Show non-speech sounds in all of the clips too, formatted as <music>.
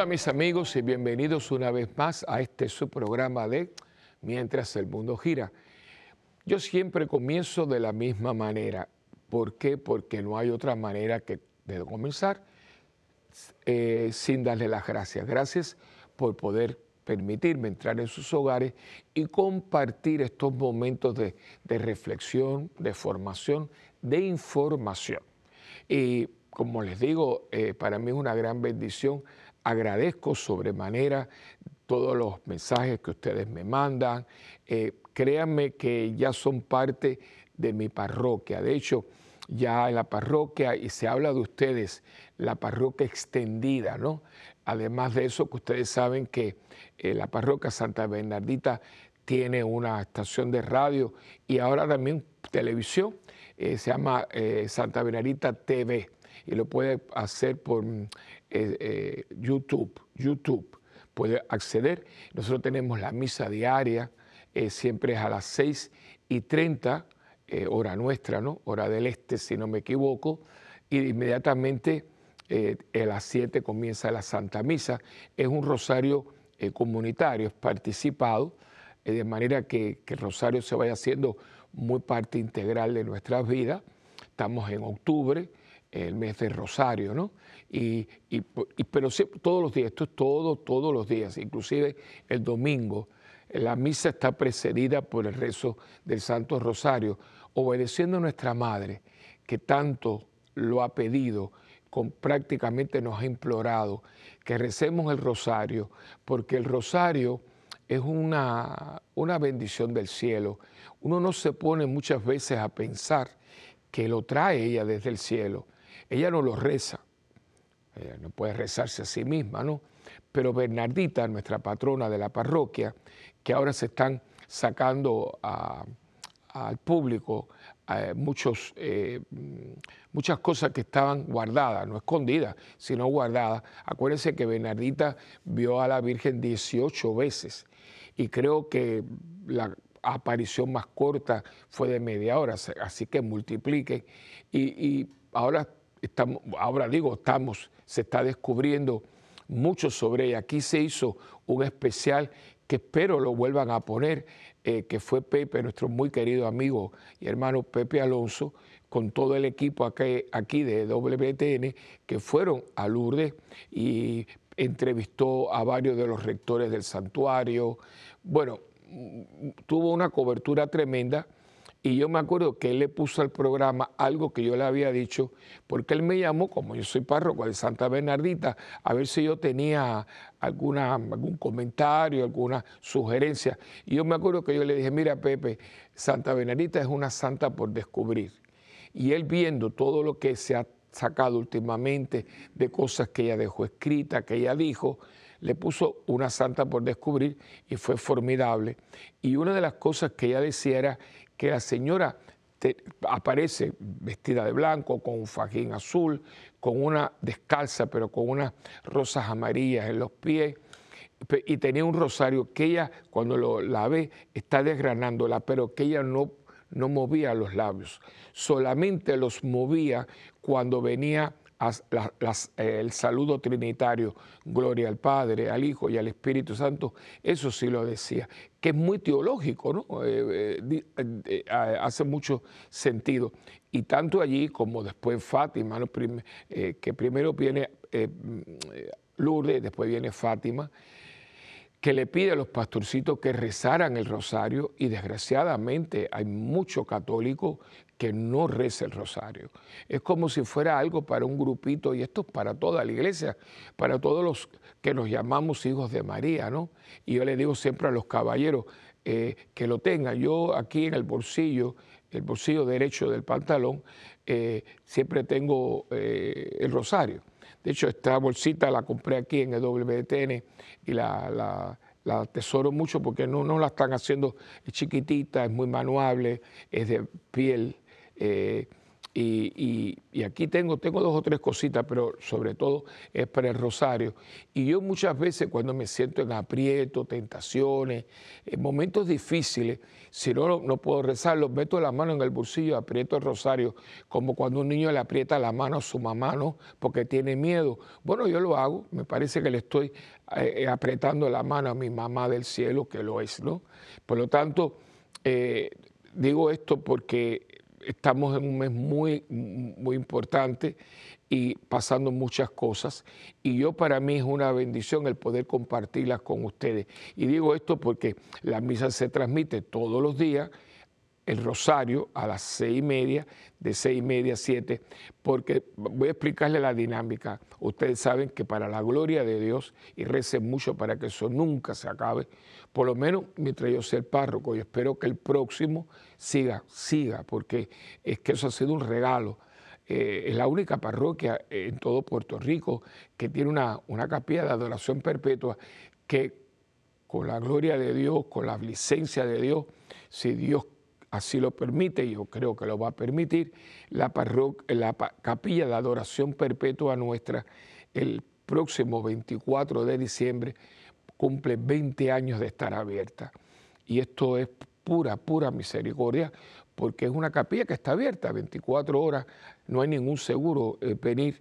Hola mis amigos y bienvenidos una vez más a este su programa de Mientras el mundo gira. Yo siempre comienzo de la misma manera. ¿Por qué? Porque no hay otra manera que de comenzar eh, sin darle las gracias. Gracias por poder permitirme entrar en sus hogares y compartir estos momentos de, reflexión, de formación, de información. Y como les digo, eh, para mí es una gran bendición. Agradezco sobremanera todos los mensajes que ustedes me mandan. Eh, créanme que ya son parte de mi parroquia. De hecho, ya en la parroquia, y se habla de ustedes, la parroquia extendida, ¿no? Además de eso, que ustedes saben que eh, la parroquia Santa Bernardita tiene una estación de radio y ahora también televisión, eh, se llama Santa Bernardita TV y lo puede hacer por YouTube, YouTube, puede acceder. Nosotros tenemos la misa diaria, siempre es a las 6 y 30, hora nuestra, ¿no? Hora del este, si no me equivoco, y inmediatamente eh, a las 7 comienza la Santa Misa. Es un rosario eh, comunitario, es participado, eh, de manera que, el rosario se vaya haciendo muy parte integral de nuestras vidas. Estamos en octubre, el mes del rosario, ¿no? Y, pero todos los días, esto es todo, todos los días, inclusive el domingo. La misa está precedida por el rezo del Santo Rosario, obedeciendo a nuestra Madre, que tanto lo ha pedido con, prácticamente nos ha implorado que recemos el rosario, porque el rosario es una, una bendición del cielo. Uno no se pone muchas veces a pensar que lo trae ella desde el cielo. Ella no lo reza, ella no puede rezarse a sí misma, ¿no? Pero Bernardita, nuestra patrona de la parroquia, que ahora se están sacando al público eh, muchos, eh, muchas cosas que estaban guardadas, no escondidas, sino guardadas. Acuérdense que Bernardita vio a la Virgen 18 veces y creo que la aparición más corta fue de media hora, así que multipliquen. Y, ahora, estamos, ahora digo, estamos, se está descubriendo mucho sobre ella. Aquí se hizo un especial que espero lo vuelvan a poner eh, que fue Pepe, nuestro muy querido amigo y hermano Pepe Alonso, con todo el equipo aquí, aquí de WTN, que fueron a Lourdes y entrevistó a varios de los rectores del santuario. Bueno, tuvo una cobertura tremenda y yo me acuerdo que él le puso al programa algo que yo le había dicho, porque él me llamó, como yo soy párroco de Santa Bernardita, a ver si yo tenía alguna, algún comentario, alguna sugerencia. Y yo me acuerdo que yo le dije, mira Pepe, Santa Bernardita es una santa por descubrir. Y él viendo todo lo que se ha sacado últimamente de cosas que ella dejó escrita, que ella dijo, le puso una santa por descubrir y fue formidable. Y una de las cosas que ella decía era que la señora aparece vestida de blanco, con un fajín azul, con una descalza, pero con unas rosas amarillas en los pies, y tenía un rosario que ella, cuando lo, la ve, está desgranándola, pero que ella no, no movía los labios, solamente los movía cuando venía el saludo trinitario, gloria al Padre, al Hijo y al Espíritu Santo, eso sí lo decía, que es muy teológico, ¿no? Eh, eh, eh, hace mucho sentido. Y tanto allí como después Fátima, que primero viene Lourdes, después viene Fátima, que le pide a los pastorcitos que rezaran el rosario y desgraciadamente hay muchos católicos que no reza el rosario. Es como si fuera algo para un grupito, y esto es para toda la iglesia, para todos los que nos llamamos hijos de María, ¿no? Y yo le digo siempre a los caballeros eh, que lo tengan. Yo aquí en el bolsillo, el bolsillo derecho del pantalón, eh, siempre tengo eh, el rosario. De hecho, esta bolsita la compré aquí en el WTN y la, la atesoro mucho porque no, no la están haciendo chiquitita, es muy manuable, es de piel eh, Y, aquí tengo, tengo dos o tres cositas, pero sobre todo es para el rosario. Y yo muchas veces cuando me siento en aprieto, tentaciones, en momentos difíciles, si no, no puedo rezar, los meto la mano en el bolsillo, aprieto el rosario, como cuando un niño le aprieta la mano a su mamá, ¿no? Porque tiene miedo. Bueno, yo lo hago, me parece que le estoy eh, apretando la mano a mi mamá del cielo, que lo es, ¿no? Por lo tanto, eh, digo esto porque estamos en un mes muy, muy importante y pasando muchas cosas. Y yo para mí es una bendición el poder compartirlas con ustedes. Y digo esto porque la misa se transmite todos los días el rosario a las seis y media, de seis y media a siete, porque voy a explicarle la dinámica. Ustedes saben que para la gloria de Dios, y recen mucho para que eso nunca se acabe, por lo menos mientras yo sea el párroco, y espero que el próximo siga, siga, porque es que eso ha sido un regalo. Eh, es la única parroquia en todo Puerto Rico que tiene una, una capilla de adoración perpetua que con la gloria de Dios, con la licencia de Dios, si Dios así lo permite, yo creo que lo va a permitir, la, la capilla de adoración perpetua nuestra el próximo 24 de diciembre cumple 20 años de estar abierta. Y esto es pura, pura misericordia, porque es una capilla que está abierta 24 horas, no hay ningún seguro eh, venir,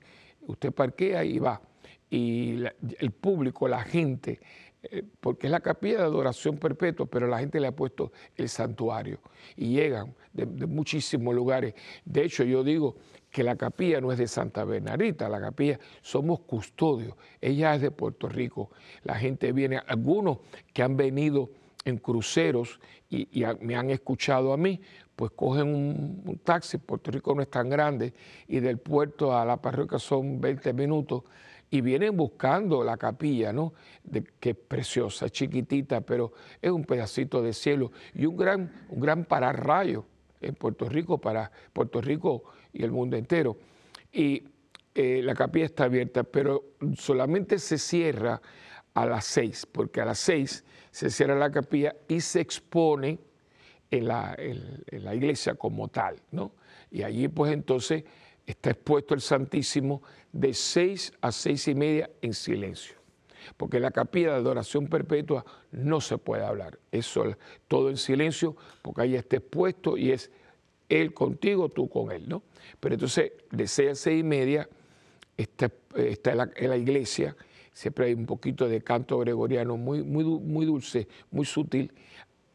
usted parquea y va. Y el público, la gente, eh, porque es la capilla de adoración perpetua, pero la gente le ha puesto el santuario y llegan de, muchísimos lugares. De hecho, yo digo que la capilla no es de Santa Bernardita, la capilla somos custodios, ella es de Puerto Rico. La gente viene, algunos que han venido en cruceros y, me han escuchado a mí, pues cogen un, taxi, Puerto Rico no es tan grande, y del puerto a la parroquia son 20 minutos, y vienen buscando la capilla, ¿no? Que es preciosa, chiquitita, pero es un pedacito de cielo y un gran, un gran pararrayo en Puerto Rico para Puerto Rico y el mundo entero. Y eh, la capilla está abierta, pero solamente se cierra a las seis, porque a las seis se cierra la capilla y se expone en la, en la iglesia como tal, ¿no? Y allí pues entonces está expuesto el Santísimo de seis a seis y media en silencio. Porque en la capilla de adoración perpetua no se puede hablar, es todo en silencio, porque ahí está expuesto y es él contigo, tú con él, ¿no? Pero entonces, de seis a seis y media está, está en, la, iglesia, siempre hay un poquito de canto gregoriano muy, muy, muy dulce, muy sutil.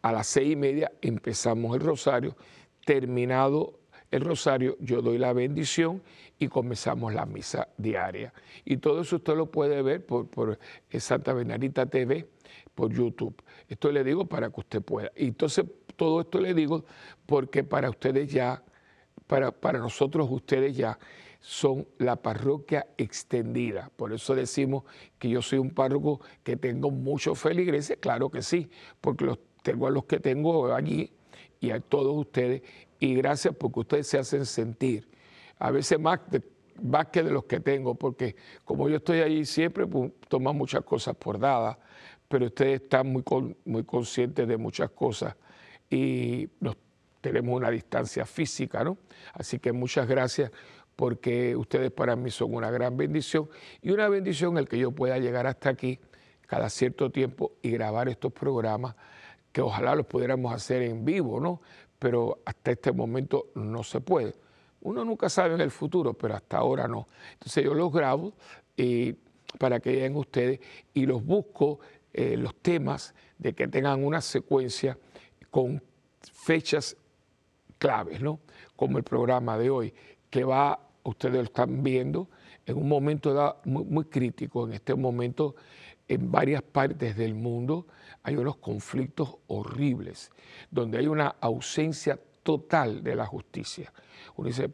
A las seis y media empezamos el rosario, terminado el rosario, yo doy la bendición y comenzamos la misa diaria. Y todo eso usted lo puede ver por, por Santa Bernardita TV, por YouTube. Esto le digo para que usted pueda. Y entonces todo esto le digo porque para ustedes ya, para, para nosotros ustedes ya son la parroquia extendida. Por eso decimos que yo soy un párroco que tengo muchos feligreses, claro que sí, porque los tengo a los que tengo allí y a todos ustedes. Y gracias porque ustedes se hacen sentir, a veces más, más que de los que tengo, porque como yo estoy allí siempre, pues, toman muchas cosas por dadas, pero ustedes están muy, muy conscientes de muchas cosas y tenemos una distancia física, ¿no? Así que muchas gracias porque ustedes para mí son una gran bendición y una bendición el que yo pueda llegar hasta aquí cada cierto tiempo y grabar estos programas que ojalá los pudiéramos hacer en vivo, ¿no? pero hasta este momento no se puede. Uno nunca sabe en el futuro, pero hasta ahora no. Entonces yo los grabo eh, para que vean ustedes y los busco eh, los temas de que tengan una secuencia con fechas claves, ¿no? Como el programa de hoy, que va, ustedes lo están viendo, en un momento muy, crítico, en este momento en varias partes del mundo hay unos conflictos horribles, donde hay una ausencia total de la justicia. Uno dice,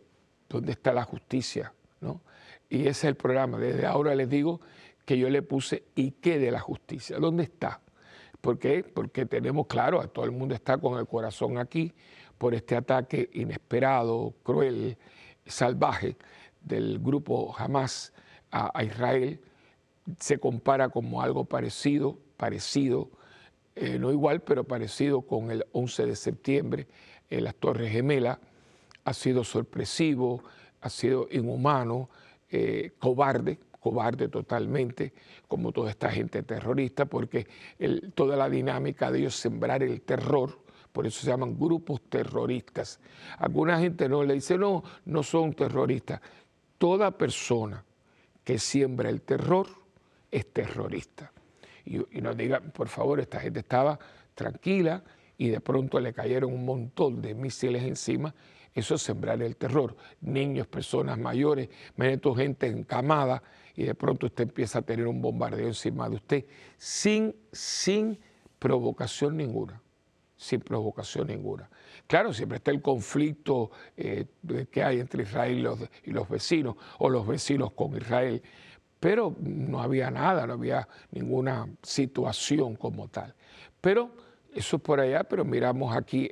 ¿dónde está la justicia? ¿No? Y ese es el programa. Desde ahora les digo que yo le puse ¿y qué de la justicia? ¿Dónde está? ¿Por qué? Porque tenemos, claro, todo el mundo está con el corazón aquí por este ataque inesperado, cruel, salvaje del grupo Hamas a Israel se compara como algo parecido, parecido, eh, no igual, pero parecido con el 11 de septiembre en las Torres Gemelas. ha sido sorpresivo, ha sido inhumano, eh, cobarde, cobarde totalmente, como toda esta gente terrorista, porque toda la dinámica de ellos sembrar el terror, por eso se llaman grupos terroristas. Alguna gente no le dice, no, no son terroristas. Toda persona que siembra el terror es terrorista. Y, y nos diga, por favor, esta gente estaba tranquila y de pronto le cayeron un montón de misiles encima eso es sembrar el terror. Niños, personas mayores, tu gente encamada y de pronto usted empieza a tener un bombardeo encima de usted sin, sin provocación ninguna sin provocación ninguna. Claro, siempre está el conflicto eh, que hay entre Israel y los, y los, vecinos, o los vecinos con Israel, pero no había nada, no había ninguna situación como tal. Pero eso es por allá, pero miramos aquí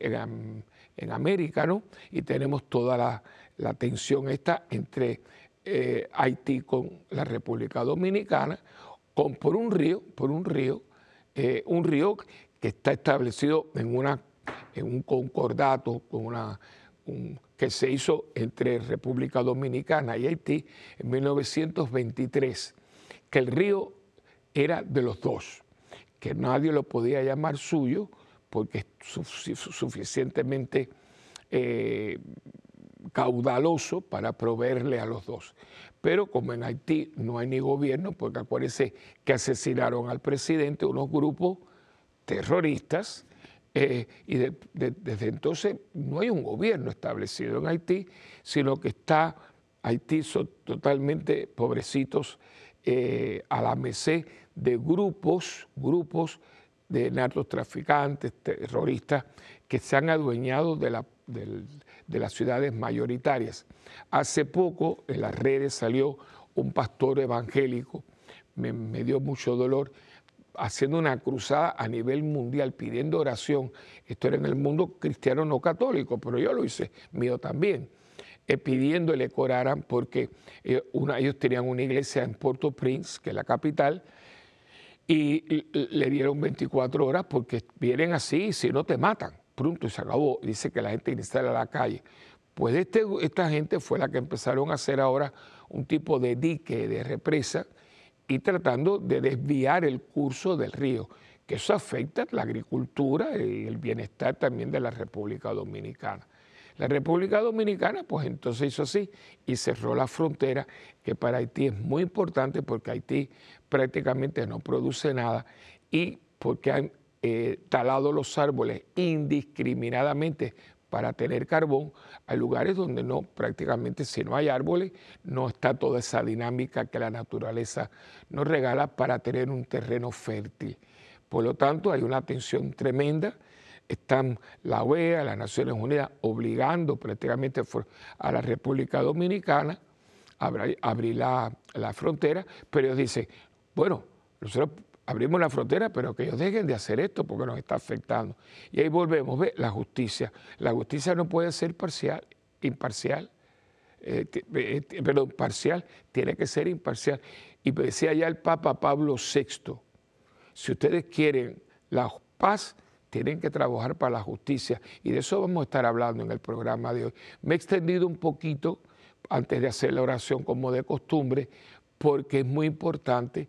en América, ¿no? Y tenemos toda la, tensión esta entre eh, Haití con la República Dominicana, con, por un río, por un río, eh, un río que está establecido en, una, en un concordato con una, que se hizo entre República Dominicana y Haití en 1923, que el río era de los dos, que nadie lo podía llamar suyo, porque es suficientemente eh, caudaloso para proveerle a los dos. Pero como en Haití no hay ni gobierno, porque acuérdense que asesinaron al presidente unos grupos terroristas, eh, y desde entonces no hay un gobierno establecido en Haití, sino que está Haití son totalmente pobrecitos eh, a la merced de grupos, grupos de narcotraficantes, terroristas, que se han adueñado de, la, de, las ciudades mayoritarias. Hace poco en las redes salió un pastor evangélico, me, dio mucho dolor, haciendo una cruzada a nivel mundial, pidiendo oración. Esto era en el mundo cristiano no católico, pero yo lo hice mío también, eh, pidiéndole que oraran porque eh, ellos tenían una iglesia en Puerto Prince, que es la capital, y le dieron 24 horas porque vienen así, si no te matan, pronto y se acabó. Dice que la gente instala a la calle. Pues este, esta gente fue la que empezaron a hacer ahora un tipo de dique, de represa, y tratando de desviar el curso del río, que eso afecta la agricultura y el bienestar también de la República Dominicana. La República Dominicana, pues entonces hizo así y cerró la frontera, que para Haití es muy importante porque Haití prácticamente no produce nada y porque han eh, talado los árboles indiscriminadamente para tener carbón, hay lugares donde no, prácticamente si no hay árboles, no está toda esa dinámica que la naturaleza nos regala para tener un terreno fértil. Por lo tanto, hay una tensión tremenda están la OEA, las Naciones Unidas, obligando prácticamente a la República Dominicana a abrir la, frontera, pero ellos dicen, bueno, nosotros abrimos la frontera, pero que ellos dejen de hacer esto porque nos está afectando. Y ahí volvemos, ve, la justicia. La justicia no puede ser parcial, imparcial, eh, eh, perdón, parcial, tiene que ser imparcial. Y decía ya el Papa Pablo VI, si ustedes quieren la paz, tienen que trabajar para la justicia y de eso vamos a estar hablando en el programa de hoy. Me he extendido un poquito antes de hacer la oración como de costumbre porque es muy importante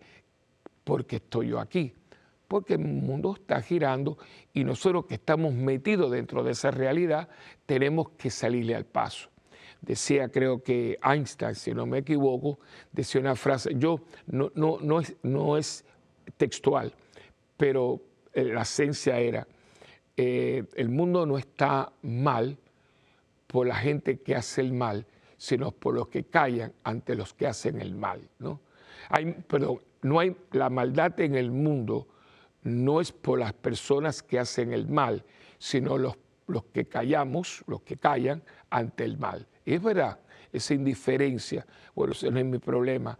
porque estoy yo aquí, porque el mundo está girando y nosotros que estamos metidos dentro de esa realidad tenemos que salirle al paso. Decía, creo que Einstein, si no me equivoco, decía una frase, yo no, no, no, es, no es textual, pero la esencia era, eh, el mundo no está mal por la gente que hace el mal, sino por los que callan ante los que hacen el mal. ¿no? Hay, perdón, no hay, la maldad en el mundo no es por las personas que hacen el mal, sino los, los que callamos, los que callan ante el mal. Y es verdad, esa indiferencia, bueno, ese no es mi problema.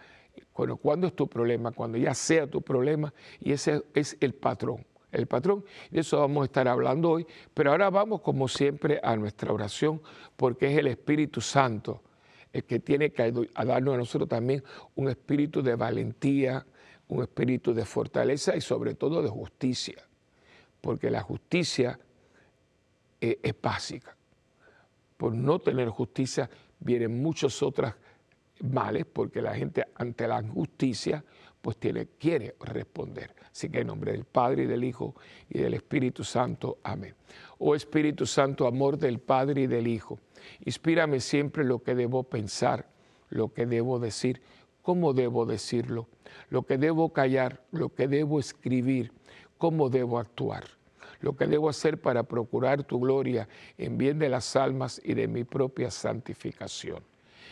Bueno, ¿cuándo es tu problema? Cuando ya sea tu problema y ese es el patrón el patrón. De eso vamos a estar hablando hoy, pero ahora vamos como siempre a nuestra oración, porque es el Espíritu Santo el que tiene que darnos a nosotros también un espíritu de valentía, un espíritu de fortaleza y sobre todo de justicia, porque la justicia es, es básica. por no tener justicia vienen muchos otros males, porque la gente ante la justicia pues tiene, quiere responder. Así que en nombre del Padre y del Hijo y del Espíritu Santo. Amén. Oh Espíritu Santo, amor del Padre y del Hijo, inspírame siempre lo que debo pensar, lo que debo decir, cómo debo decirlo, lo que debo callar, lo que debo escribir, cómo debo actuar, lo que debo hacer para procurar tu gloria en bien de las almas y de mi propia santificación.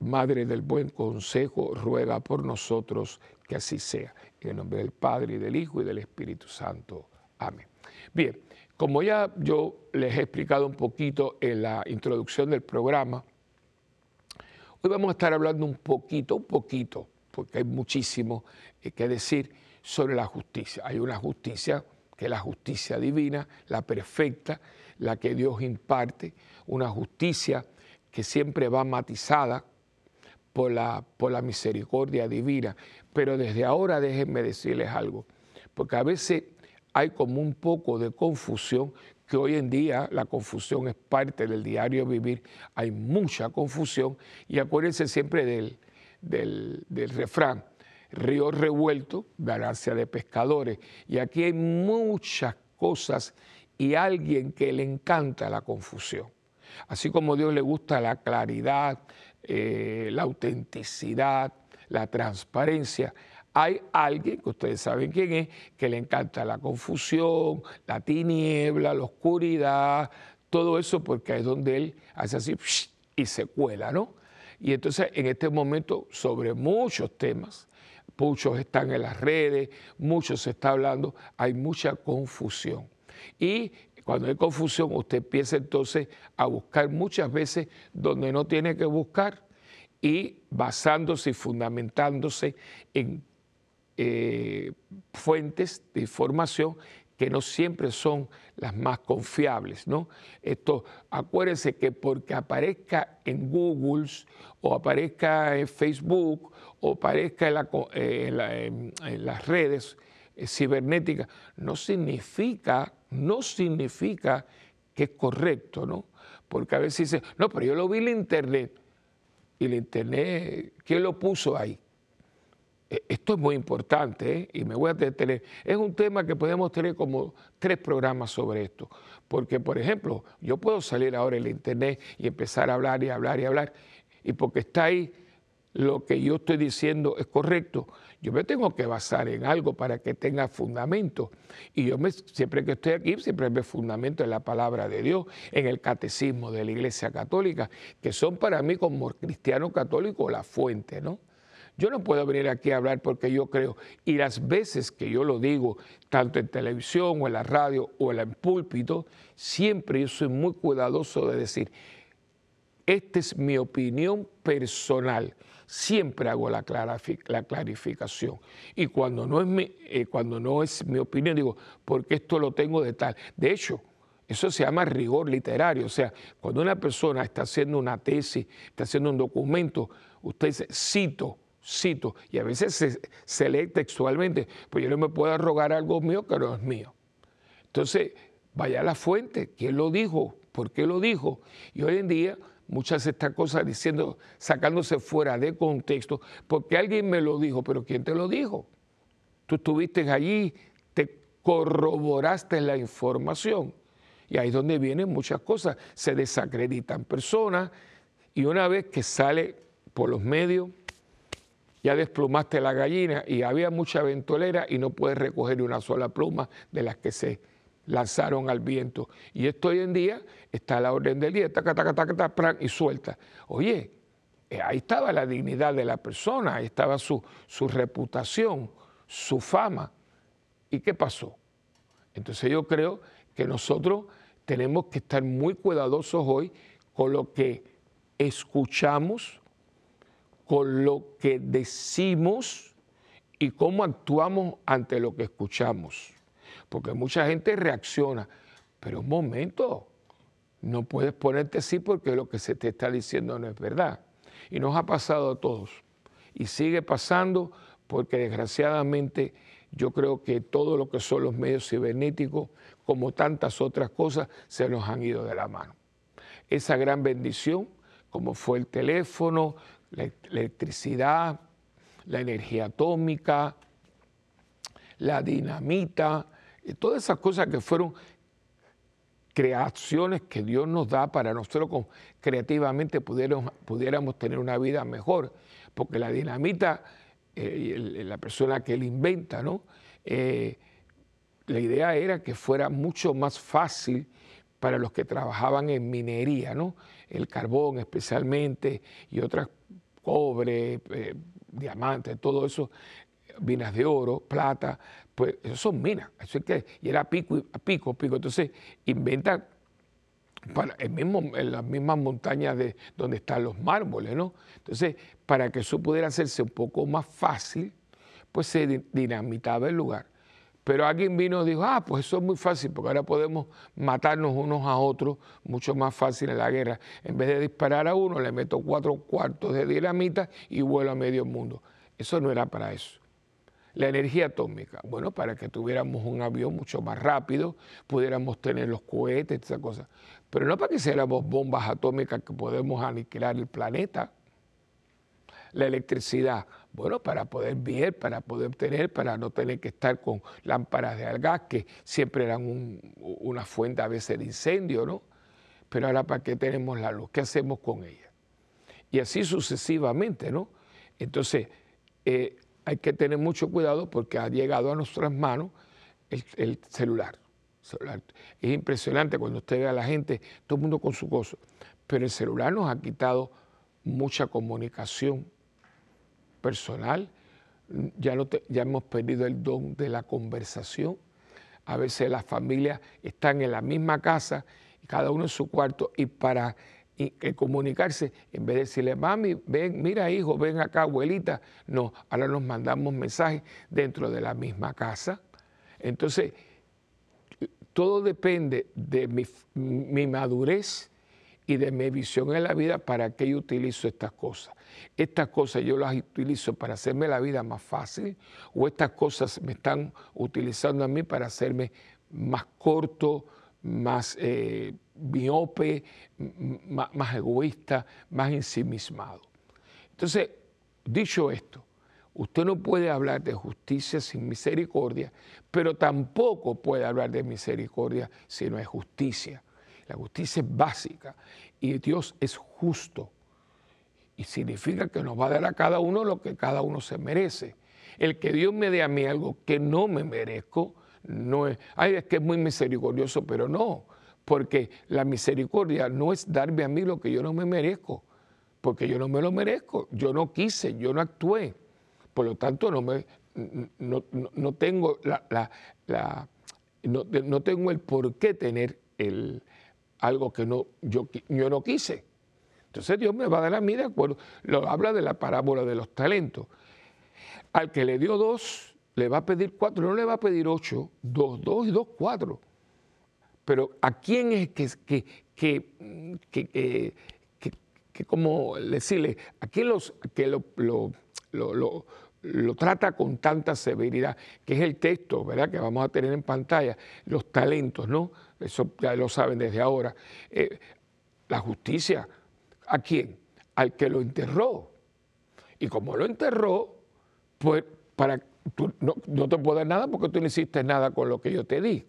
Madre del Buen Consejo, ruega por nosotros que así sea. En el nombre del Padre y del Hijo y del Espíritu Santo. Amén. Bien, como ya yo les he explicado un poquito en la introducción del programa, hoy vamos a estar hablando un poquito, un poquito, porque hay muchísimo eh, que decir sobre la justicia. Hay una justicia que es la justicia divina, la perfecta, la que Dios imparte, una justicia que siempre va matizada por la, por la misericordia divina. Pero desde ahora déjenme decirles algo, porque a veces hay como un poco de confusión, que hoy en día la confusión es parte del diario vivir, hay mucha confusión, y acuérdense siempre del, del, del refrán, río revuelto, ganancia de pescadores, y aquí hay muchas cosas y alguien que le encanta la confusión. Así como a Dios le gusta la claridad, eh, la autenticidad, la transparencia, hay alguien, que ustedes saben quién es, que le encanta la confusión, la tiniebla, la oscuridad, todo eso porque es donde él hace así y se cuela, ¿no? Y entonces en este momento sobre muchos temas, muchos están en las redes, muchos se está hablando, hay mucha confusión. Y cuando hay confusión, usted empieza entonces a buscar muchas veces donde no tiene que buscar y basándose y fundamentándose en eh, fuentes de información que no siempre son las más confiables, ¿no? Esto, acuérdense que porque aparezca en Google o aparezca en Facebook o aparezca en, en las redes eh, cibernéticas, no significa no significa que es correcto, ¿no? Porque a veces dice, no, pero yo lo vi en internet. Y el internet, ¿quién lo puso ahí? E, esto es muy importante ¿eh? y me voy a detener. Es un tema que podemos tener como tres programas sobre esto. Porque, por ejemplo, yo puedo salir ahora en internet y empezar a hablar y hablar y hablar. Y porque está ahí lo que yo estoy diciendo es correcto, yo me tengo que basar en algo para que tenga fundamento. Y yo siempre que estoy aquí, siempre me fundamento en la palabra de Dios, en el catecismo de la Iglesia Católica, que son para mí como cristiano católico la fuente, ¿no? Yo no puedo venir aquí a hablar porque yo creo, y las veces que yo lo digo, tanto en televisión o en la radio o en el púlpito, siempre yo soy muy cuidadoso de decir, esta es mi opinión personal siempre hago la, la clarificación. Y cuando no, es mi, eh, cuando no es mi opinión, digo, porque esto lo tengo de tal. De hecho, eso se llama rigor literario. O sea, cuando una persona está haciendo una tesis, está haciendo un documento, usted dice, cito, cito, y a veces se, se lee textualmente, pues yo no me puedo arrogar algo mío que no es mío. Entonces, vaya a la fuente, ¿quién lo dijo? ¿Por qué lo dijo? Y hoy en día muchas de estas cosas diciendo, sacándose fuera de contexto, porque alguien me lo dijo, pero ¿quién te lo dijo? Tú estuviste allí, te corroboraste la información. Y ahí es donde vienen muchas cosas. Se desacreditan personas y una vez que sale por los medios, ya desplumaste la gallina y había mucha ventolera y no puedes recoger una sola pluma de las que se lanzaron al viento. Y esto hoy en día está a la orden del día, taca, taca, taca, taca, y suelta. Oye, eh, ahí estaba la dignidad de la persona, ahí estaba su, su reputación, su fama. ¿Y qué pasó? Entonces yo creo que nosotros tenemos que estar muy cuidadosos hoy con lo que escuchamos, con lo que decimos y cómo actuamos ante lo que escuchamos. Porque mucha gente reacciona, pero un momento, no puedes ponerte así porque lo que se te está diciendo no es verdad. Y nos ha pasado a todos. Y sigue pasando porque desgraciadamente yo creo que todo lo que son los medios cibernéticos, como tantas otras cosas, se nos han ido de la mano. Esa gran bendición, como fue el teléfono, la electricidad, la energía atómica, la dinamita, todas esas cosas que fueron creaciones que Dios nos da para nosotros creativamente pudiéramos, tener una vida mejor, porque la dinamita, eh, la persona que la inventa, ¿no? Eh, la idea era que fuera mucho más fácil para los que trabajaban en minería, ¿no? el carbón especialmente y otras cobre, eh, diamantes, todo eso, minas de oro, plata, pues eso son minas, eso es que, y era pico, pico, pico, entonces inventa para el mismo, en las mismas montañas de donde están los mármoles, ¿no? Entonces, para que eso pudiera hacerse un poco más fácil, pues se dinamitaba el lugar. Pero alguien vino y dijo, ah, pues eso es muy fácil, porque ahora podemos matarnos unos a otros mucho más fácil en la guerra. En vez de disparar a uno, le meto cuatro cuartos de dinamita y vuelo a medio mundo. Eso no era para eso. La energía atómica, bueno, para que tuviéramos un avión mucho más rápido, pudiéramos tener los cohetes, esas cosas. Pero no para que seamos bombas atómicas que podemos aniquilar el planeta. La electricidad, bueno, para poder ver, para poder tener, para no tener que estar con lámparas de gas, que siempre eran una fuente a veces de incendio, ¿no? Pero ahora, ¿para qué tenemos la luz? ¿Qué hacemos con ella? Y así sucesivamente, ¿no? Entonces, eh, hay que tener mucho cuidado porque ha llegado a nuestras manos el, celular. Es impresionante cuando usted ve a la gente, todo el mundo con su cosa, pero el celular nos ha quitado mucha comunicación personal, ya, no ya hemos perdido el don de la conversación. A veces las familias están en la misma casa, cada uno en su cuarto, y para y comunicarse, en vez de decirle, mami, ven, mira hijo, ven acá, abuelita, no, ahora nos mandamos mensajes dentro de la misma casa. Entonces, todo depende de mi, mi madurez y de mi visión en la vida para que yo utilizo estas cosas. Estas cosas yo las utilizo para hacerme la vida más fácil o estas cosas me están utilizando a mí para hacerme más corto, más eh, miope, más, egoísta, más ensimismado. Entonces, dicho esto, usted no puede hablar de justicia sin misericordia, pero tampoco puede hablar de misericordia si no es justicia. La justicia es básica y Dios es justo. Y significa que nos va a dar a cada uno lo que cada uno se merece. El que Dios me dé a mí algo que no me merezco, no es, ay, es que es muy misericordioso, pero no, porque la misericordia no es darme a mí lo que yo no me merezco, porque yo no me lo merezco, yo no quise, yo no actué, por lo tanto no, me, no, tengo la, no, tengo el por qué tener el, algo que no, yo, yo no quise. Entonces Dios me va a dar a mí de acuerdo. Lo habla de la parábola de los talentos. Al que le dio dos, le va a pedir cuatro, no le va a pedir ocho, dos, dos y dos, cuatro. Pero ¿a quién es que, que, que, que, que como decirle, a quién los, que lo, lo, lo, lo, trata con tanta severidad, que es el texto, ¿verdad?, que vamos a tener en pantalla, los talentos, ¿no? Eso ya lo saben desde ahora. Eh, la justicia, ¿a quién? Al que lo enterró. Y como lo enterró, pues para tú no, te puedo dar nada porque tú no hiciste nada con lo que yo te di.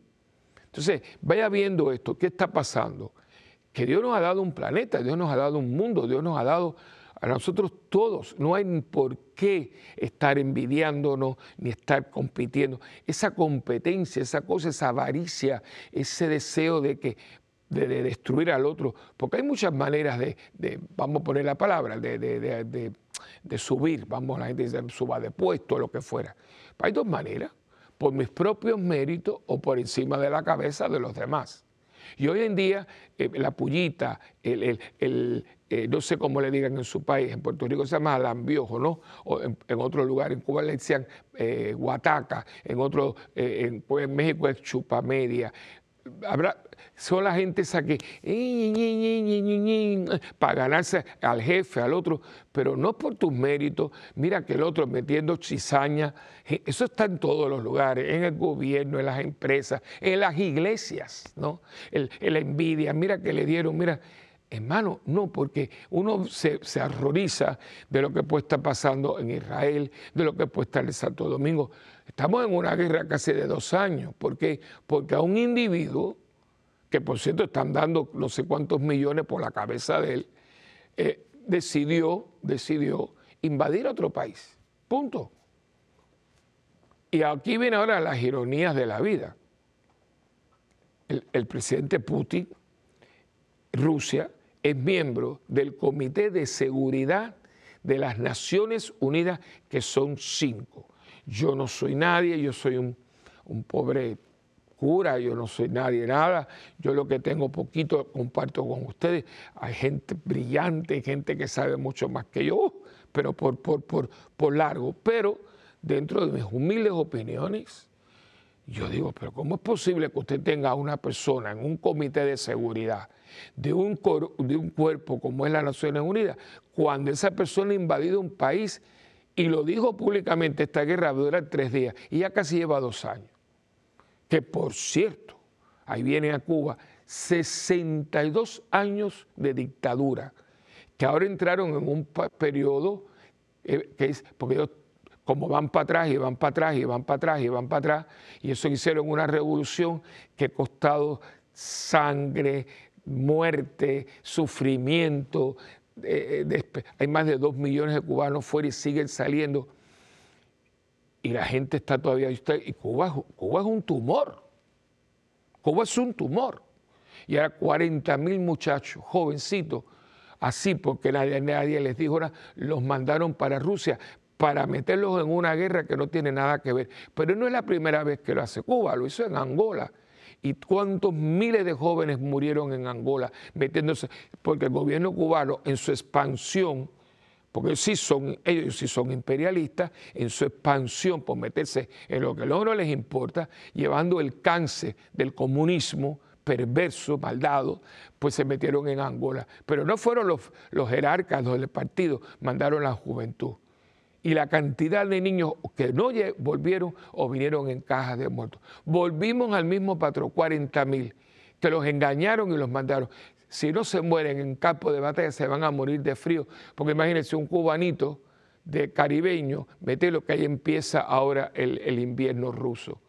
Entonces, vaya viendo esto, ¿qué está pasando? Que Dios nos ha dado un planeta, Dios nos ha dado un mundo, Dios nos ha dado a nosotros todos. No hay por qué estar envidiándonos ni estar compitiendo. Esa competencia, esa cosa, esa avaricia, ese deseo de que de, destruir al otro, porque hay muchas maneras de, vamos a poner la palabra, de, de subir, vamos, la gente dice, suba de puesto, lo que fuera. Hay dos maneras, por mis propios méritos o por encima de la cabeza de los demás. Y hoy en día eh, la pullita, el, eh, no sé cómo le digan en su país, en Puerto Rico se llama alambiojo, ¿no? O en, otro lugar, en Cuba le decían eh, guataca, en otro, en, pues en México es chupamedia. Habrá, son la gente esa que para ganarse al jefe, al otro, pero no por tus méritos. Mira que el otro metiendo cizaña, eso está en todos los lugares, en el gobierno, en las empresas, en las iglesias, ¿no? El, la envidia, mira que le dieron, mira. Hermano, no, porque uno se, se, horroriza de lo que puede estar pasando en Israel, de lo que puede estar en Santo Domingo. Estamos en una guerra casi de dos años. ¿Por qué? Porque a un individuo que por cierto están dando no sé cuántos millones por la cabeza de él, eh, decidió, decidió invadir otro país. Punto. Y aquí viene ahora las ironías de la vida. El, el presidente Putin, Rusia, es miembro del Comité de Seguridad de las Naciones Unidas, que son cinco. Yo no soy nadie, yo soy un, un pobre cura, yo no soy nadie, nada. Yo lo que tengo poquito comparto con ustedes. Hay gente brillante, gente que sabe mucho más que yo, pero por, por, por, por largo. Pero dentro de mis humildes opiniones, yo digo, pero ¿cómo es posible que usted tenga una persona en un comité de seguridad de un, de un cuerpo como es las Naciones Unidas, cuando esa persona ha invadido un país y lo dijo públicamente, esta guerra dura tres días y ya casi lleva dos años? que por cierto, ahí viene a Cuba, 62 años de dictadura, que ahora entraron en un periodo eh, que es, porque ellos como van para atrás y van para atrás y van para atrás y van para atrás, y eso hicieron una revolución que ha costado sangre, muerte, sufrimiento, eh, hay más de dos millones de cubanos fuera y siguen saliendo y la gente está todavía, y Cuba, Cuba es un tumor, Cuba es un tumor. Y ahora 40 mil muchachos, jovencitos, así porque nadie, nadie les dijo nada, los mandaron para Rusia para meterlos en una guerra que no tiene nada que ver. Pero no es la primera vez que lo hace Cuba, lo hizo en Angola. ¿Y cuántos miles de jóvenes murieron en Angola metiéndose? Porque el gobierno cubano en su expansión porque sí son, ellos sí son imperialistas en su expansión por meterse en lo que a no les importa, llevando el cáncer del comunismo perverso, maldado, pues se metieron en Angola. Pero no fueron los, los jerarcas del partido, mandaron la juventud. Y la cantidad de niños que no volvieron o vinieron en cajas de muertos. Volvimos al mismo patrón, 40 mil, que los engañaron y los mandaron si no se mueren en campo de batalla, se van a morir de frío. Porque imagínense un cubanito de caribeño, lo que ahí empieza ahora el, invierno ruso.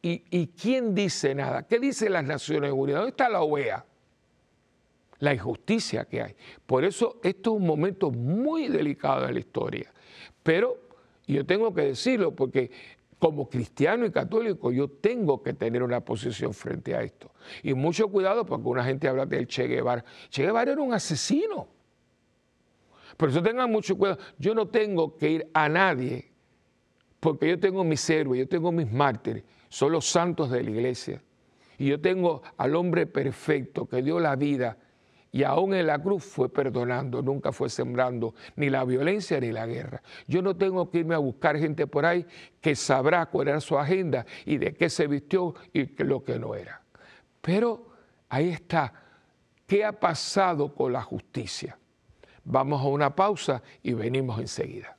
¿Y, quién dice nada? ¿Qué dicen las Naciones Unidas? ¿Dónde está la OEA? La injusticia que hay. Por eso esto es un momento muy delicado en la historia. Pero yo tengo que decirlo porque como cristiano y católico, yo tengo que tener una posición frente a esto. Y mucho cuidado porque una gente habla del Che Guevara. Che Guevara era un asesino. Por eso tengan mucho cuidado. Yo no tengo que ir a nadie porque yo tengo mis héroes, yo tengo mis mártires, son los santos de la iglesia. Y yo tengo al hombre perfecto que dio la vida y aún en la cruz fue perdonando, nunca fue sembrando ni la violencia ni la guerra. Yo no tengo que irme a buscar gente por ahí que sabrá cuál era su agenda y de qué se vistió y lo que no era. Pero ahí está, ¿qué ha pasado con la justicia? Vamos a una pausa y venimos enseguida.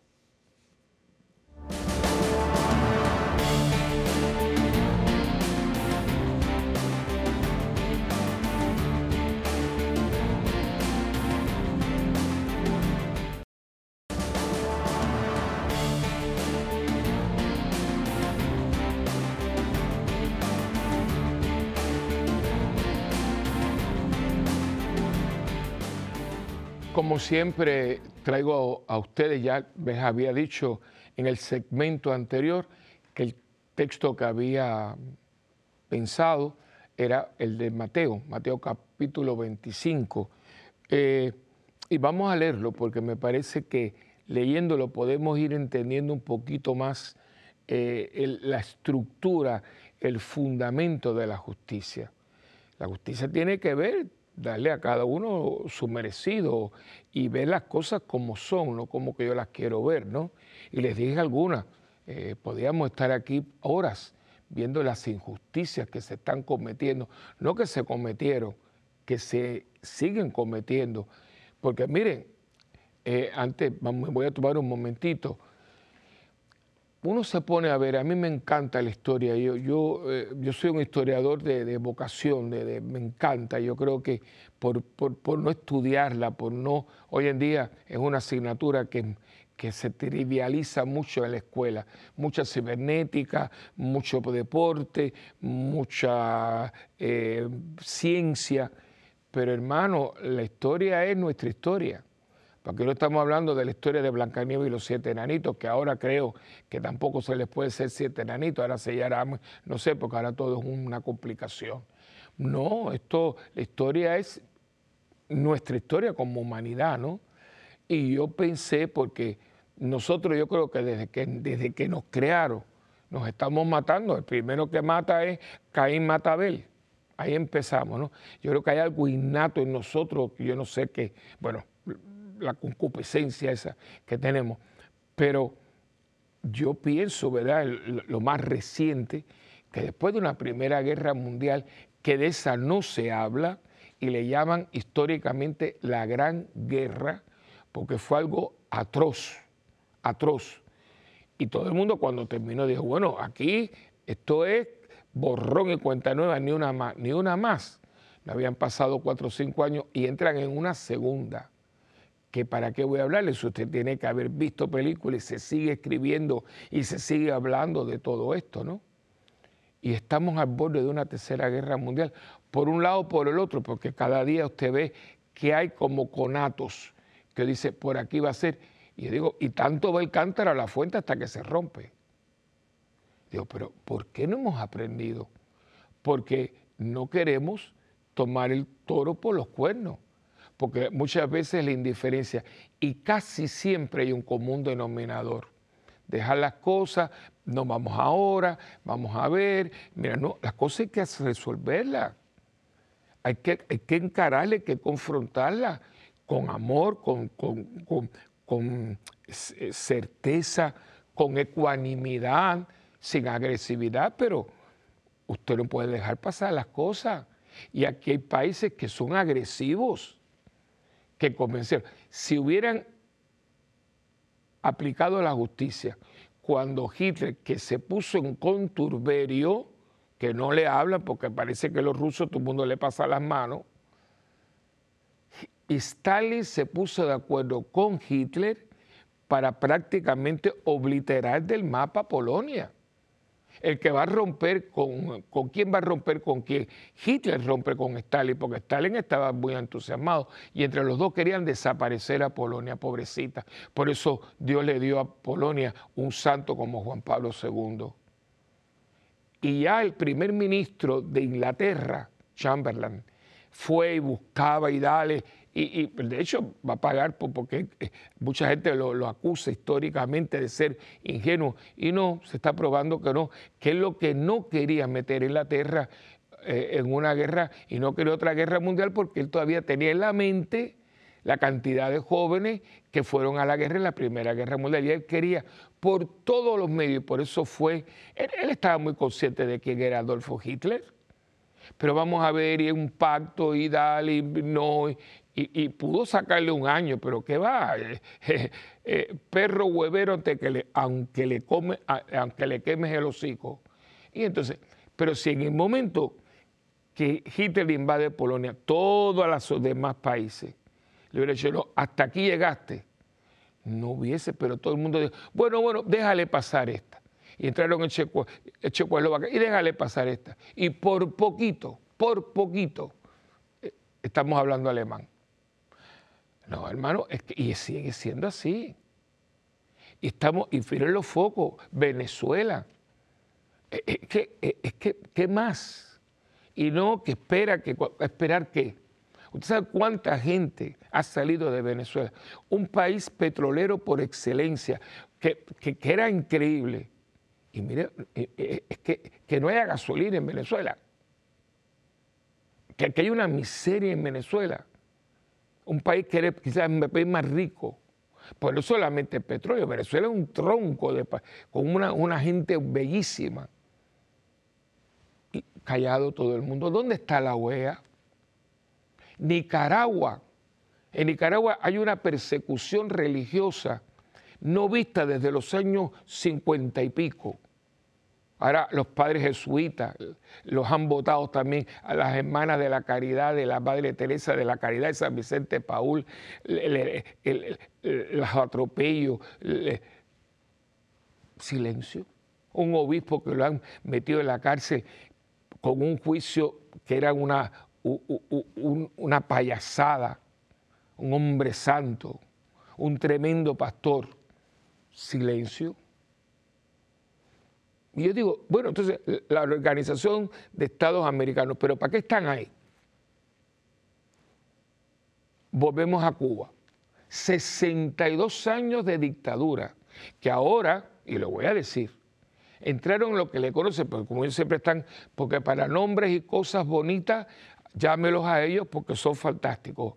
Como siempre, traigo a ustedes, ya les había dicho en el segmento anterior, que el texto que había pensado era el de Mateo, Mateo capítulo 25. Eh, y vamos a leerlo porque me parece que leyéndolo podemos ir entendiendo un poquito más eh, la estructura, el fundamento de la justicia. La justicia tiene que ver darle a cada uno su merecido y ver las cosas como son, no como que yo las quiero ver, ¿no? Y les dije algunas, eh, podíamos estar aquí horas viendo las injusticias que se están cometiendo, no que se cometieron, que se siguen cometiendo. Porque miren, eh, antes me voy a tomar un momentito, uno se pone a ver, a mí me encanta la historia, yo, yo, eh, yo soy un historiador de, vocación, de, me encanta, yo creo que por, por, no estudiarla, por no, hoy en día es una asignatura que, que se trivializa mucho en la escuela, mucha cibernética, mucho deporte, mucha eh, ciencia, pero hermano, la historia es nuestra historia. Porque no estamos hablando de la historia de Blancanieves y los siete enanitos, que ahora creo que tampoco se les puede ser siete enanitos, ahora se llama, no sé, porque ahora todo es una complicación. No, esto, la historia es nuestra historia como humanidad, ¿no? Y yo pensé, porque nosotros yo creo que desde que, desde que nos crearon, nos estamos matando. El primero que mata es Caín mata a Abel. Ahí empezamos, ¿no? Yo creo que hay algo innato en nosotros que yo no sé qué, bueno, la concupiscencia esa que tenemos. Pero yo pienso, ¿verdad?, lo más reciente, que después de una Primera Guerra Mundial, que de esa no se habla y le llaman históricamente la Gran Guerra, porque fue algo atroz, atroz. Y todo el mundo cuando terminó dijo, bueno, aquí esto es borrón y cuenta nueva, ni una más, ni una más. Le habían pasado cuatro o cinco años y entran en una segunda que para qué voy a hablarles, usted tiene que haber visto películas y se sigue escribiendo y se sigue hablando de todo esto, ¿no? Y estamos al borde de una tercera guerra mundial, por un lado o por el otro, porque cada día usted ve que hay como conatos que dice, por aquí va a ser, y yo digo, y tanto va el cántaro a la fuente hasta que se rompe. Digo, pero ¿por qué no hemos aprendido? Porque no queremos tomar el toro por los cuernos porque muchas veces la indiferencia, y casi siempre hay un común denominador. Dejar las cosas, no vamos ahora, vamos a ver, mira, no, las cosas hay que resolverlas, hay que, hay que encararlas, hay que confrontarlas con amor, con, con certeza, con ecuanimidad, sin agresividad, pero usted no puede dejar pasar las cosas. Y aquí hay países que son agresivos que convencieron. Si hubieran aplicado la justicia cuando Hitler, que se puso en conturberio, que no le hablan porque parece que los rusos todo el mundo le pasa las manos, Stalin se puso de acuerdo con Hitler para prácticamente obliterar del mapa Polonia el que va a romper con, con quién va a romper con quién. Hitler rompe con Stalin, porque Stalin estaba muy entusiasmado y entre los dos querían desaparecer a Polonia, pobrecita. Por eso Dios le dio a Polonia un santo como Juan Pablo II. Y ya el primer ministro de Inglaterra, Chamberlain, fue y buscaba y dale y, de hecho va a pagar porque eh, mucha gente lo, acusa históricamente de ser ingenuo. Y no, se está probando que no, que es lo que no quería meter en la tierra eh, en una guerra y no quería otra guerra mundial porque él todavía tenía en la mente la cantidad de jóvenes que fueron a la guerra en la Primera Guerra Mundial. Y él quería por todos los medios, por eso fue, él, estaba muy consciente de quién era Adolfo Hitler, pero vamos a ver, y un pacto y dale, y no, y, pudo sacarle un año, pero ¿qué va? <laughs> Eh, eh, perro huevero le, aunque le, come, aunque le quemes el hocico. Y entonces, pero si en el momento que Hitler invade Polonia, todos los demás países le hubiera dicho, hasta aquí llegaste, no hubiese, pero todo el mundo dijo, bueno, bueno, déjale pasar esta. Y entraron en Checoslovaquia y déjale pasar esta. Y por poquito, por poquito, eh, estamos hablando alemán no, hermano, es que, y sigue siendo así. Y estamos, y miren los focos, Venezuela. Eh, eh, es que, eh, es que, ¿qué más? Y no que espera, que, esperar qué. ¿Usted sabe cuánta gente ha salido de Venezuela? Un país petrolero por excelencia, que, que, que era increíble. Y mire, es que, que no haya gasolina en Venezuela. que, hay una miseria en Venezuela, un país que es quizás el país más rico, pues no solamente el petróleo, Venezuela es un tronco de, con una, una gente bellísima. Y callado todo el mundo. ¿Dónde está la OEA? Nicaragua. En Nicaragua hay una persecución religiosa no vista desde los años cincuenta y pico. Ahora los padres jesuitas los han votado también a las hermanas de la caridad, de la Madre Teresa de la Caridad de San Vicente Paul, los atropellos, silencio. Un obispo que lo han metido en la cárcel con un juicio que era una, una payasada, un hombre santo, un tremendo pastor. Silencio. Y yo digo, bueno, entonces la Organización de Estados Americanos, pero ¿para qué están ahí? Volvemos a Cuba. 62 años de dictadura, que ahora, y lo voy a decir, entraron lo que le conocen, porque como ellos siempre están, porque para nombres y cosas bonitas, llámelos a ellos porque son fantásticos,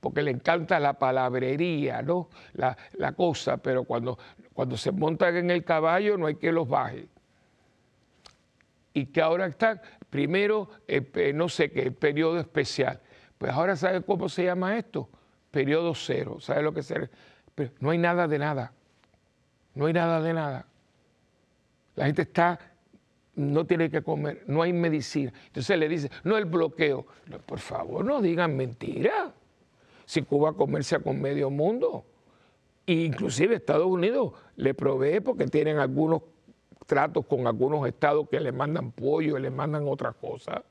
porque le encanta la palabrería, ¿no? La, la cosa, pero cuando, cuando se montan en el caballo no hay que los baje y que ahora están, primero, eh, no sé qué, periodo especial. Pues ahora, ¿sabe cómo se llama esto? Periodo cero. ¿Sabe lo que es? Pero no hay nada de nada. No hay nada de nada. La gente está, no tiene que comer, no hay medicina. Entonces le dice, no el bloqueo. por favor, no digan mentira. Si Cuba comercia con medio mundo, e inclusive Estados Unidos le provee porque tienen algunos tratos con algunos estados que le mandan pollo le mandan otras cosas.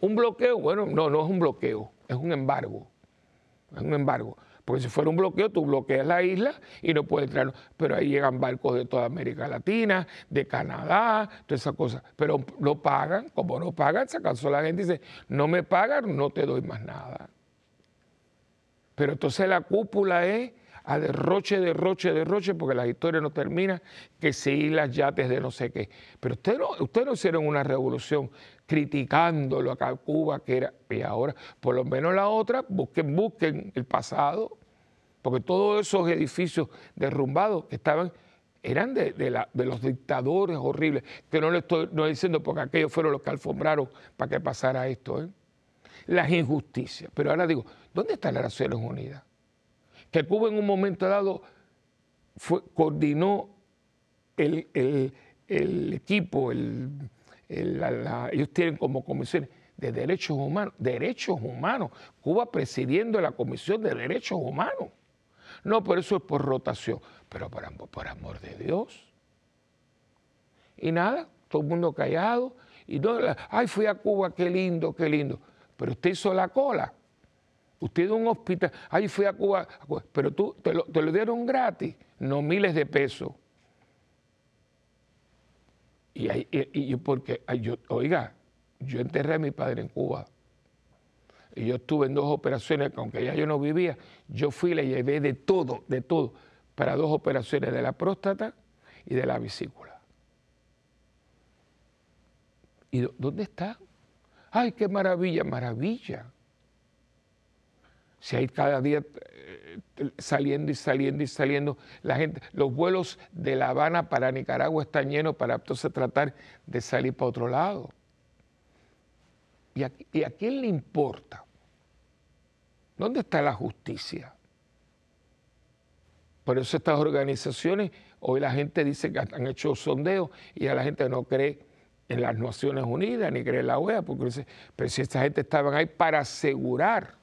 Un bloqueo, bueno, no, no es un bloqueo, es un embargo. Es un embargo. Porque si fuera un bloqueo, tú bloqueas la isla y no puedes entrar. Pero ahí llegan barcos de toda América Latina, de Canadá, todas esas cosas. Pero no pagan, como no pagan, se cansó la gente y dice, no me pagan, no te doy más nada. Pero entonces la cúpula es a derroche, derroche, derroche, porque la historia no termina, que si las yates de no sé qué. Pero ustedes no, usted no hicieron una revolución criticándolo acá a Cuba, que era, y ahora, por lo menos la otra, busquen, busquen el pasado, porque todos esos edificios derrumbados que estaban eran de, los dictadores horribles, que no le estoy no diciendo porque aquellos fueron los que alfombraron para que pasara esto, ¿eh? las injusticias. Pero ahora digo, ¿dónde están las Naciones Unidas? Que Cuba en un momento dado coordinó el, equipo, ellos tienen como comisión de derechos humanos, derechos humanos, Cuba presidiendo la Comisión de Derechos Humanos. No, por eso es por rotación, pero por, por amor de Dios. Y nada, todo el mundo callado. Y no, ay, fui a Cuba, qué lindo, qué lindo. Pero usted hizo la cola. Usted de un hospital, ahí fui a Cuba, pero tú te lo, dieron gratis, no miles de pesos. Y, y, porque, yo, oiga, yo enterré a mi padre en Cuba. Y yo estuve en dos operaciones, aunque ya yo no vivía, yo fui y le llevé de todo, de todo, para dos operaciones de la próstata y de la vesícula. ¿Y dónde está? Ay, qué maravilla, maravilla si hay cada día eh, saliendo y saliendo y saliendo la gente, los vuelos de La Habana para Nicaragua están llenos para entonces tratar de salir para otro lado. ¿Y a, ¿Y a quién le importa? ¿Dónde está la justicia? Por eso estas organizaciones, hoy la gente dice que han hecho sondeos y a la gente no cree en las Naciones Unidas ni cree en la OEA, porque pero si esta gente estaban ahí para asegurar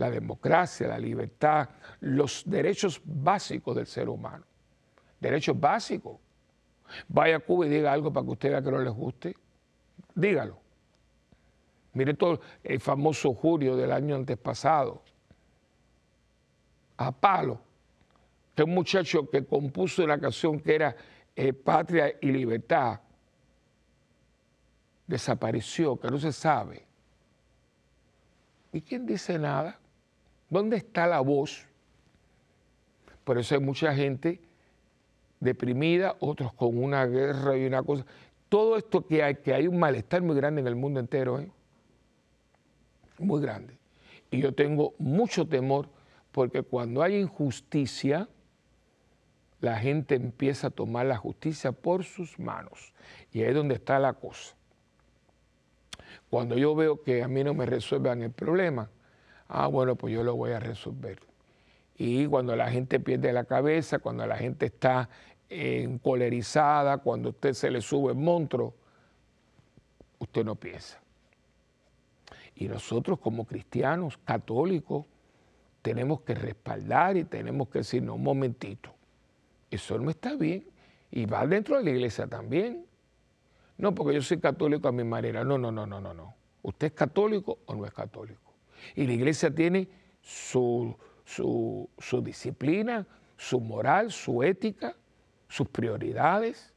la democracia, la libertad, los derechos básicos del ser humano. Derechos básicos. Vaya a Cuba y diga algo para que usted vea que no les guste. Dígalo. Mire todo el famoso Julio del año antes pasado. A palo. Que un muchacho que compuso una canción que era eh, Patria y Libertad desapareció, que no se sabe. ¿Y quién dice nada? ¿Dónde está la voz? Por eso hay mucha gente deprimida, otros con una guerra y una cosa. Todo esto que hay, que hay un malestar muy grande en el mundo entero. ¿eh? muy grande. Y yo tengo mucho temor porque cuando hay injusticia, la gente empieza a tomar la justicia por sus manos. Y ahí es donde está la cosa. Cuando yo veo que a mí no me resuelvan el problema, ah, bueno, pues yo lo voy a resolver. Y cuando la gente pierde la cabeza, cuando la gente está encolerizada, cuando a usted se le sube el monstruo, usted no piensa. Y nosotros como cristianos católicos tenemos que respaldar y tenemos que decir, no, un momentito, eso no está bien. Y va dentro de la iglesia también. No, porque yo soy católico a mi manera. No, no, no, no, no, no. ¿Usted es católico o no es católico? Y la iglesia tiene su, su, disciplina, su moral, su ética, sus prioridades.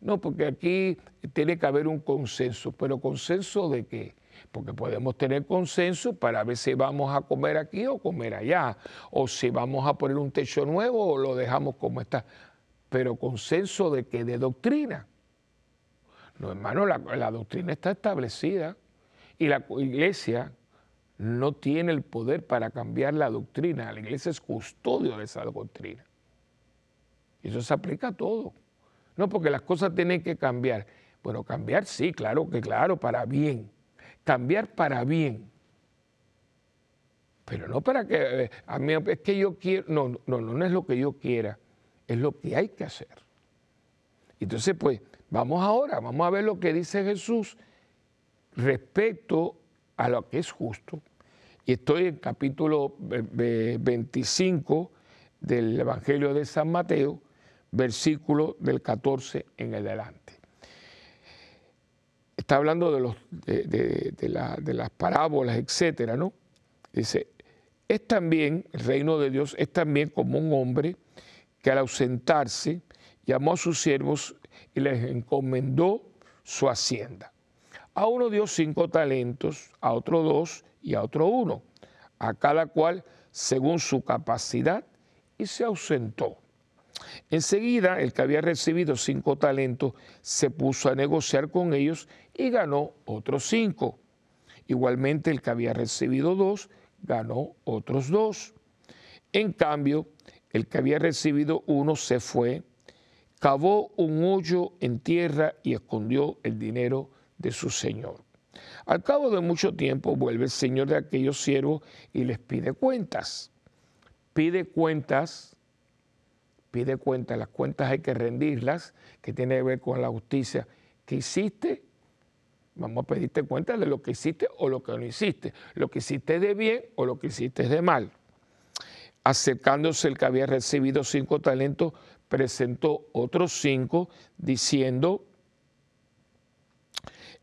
No, porque aquí tiene que haber un consenso, pero consenso de qué? Porque podemos tener consenso para ver si vamos a comer aquí o comer allá, o si vamos a poner un techo nuevo o lo dejamos como está. Pero consenso de qué? De doctrina. No, hermano, la doctrina está establecida y la iglesia no tiene el poder para cambiar la doctrina. La iglesia es custodio de esa doctrina. Eso se aplica a todo. No, porque las cosas tienen que cambiar. Bueno, cambiar sí, claro que claro, para bien. Cambiar para bien. Pero no para que, eh, a mí es que yo quiero, no, no, no, no es lo que yo quiera, es lo que hay que hacer. Entonces, pues, vamos ahora, vamos a ver lo que dice Jesús respecto a lo que es justo. Y estoy en capítulo 25 del Evangelio de San Mateo, versículo del 14 en adelante. Está hablando de, de, las parábolas, etcétera, ¿no? Dice, es también, el reino de Dios es también como un hombre que al ausentarse llamó a sus siervos y les encomendó su hacienda. A uno dio cinco talentos, a otro dos y a otro uno, a cada cual según su capacidad, y se ausentó. Enseguida, el que había recibido cinco talentos se puso a negociar con ellos y ganó otros cinco. Igualmente, el que había recibido dos ganó otros dos. En cambio, el que había recibido uno se fue, cavó un hoyo en tierra y escondió el dinero de su señor. Al cabo de mucho tiempo vuelve el señor de aquellos siervos y les pide cuentas. Pide cuentas pide cuentas, las cuentas hay que rendirlas, que tiene que ver con la justicia. ¿Qué hiciste? Vamos a pedirte cuenta de lo que hiciste o lo que no hiciste, lo que hiciste de bien o lo que hiciste de mal. Acercándose el que había recibido cinco talentos, presentó otros cinco diciendo,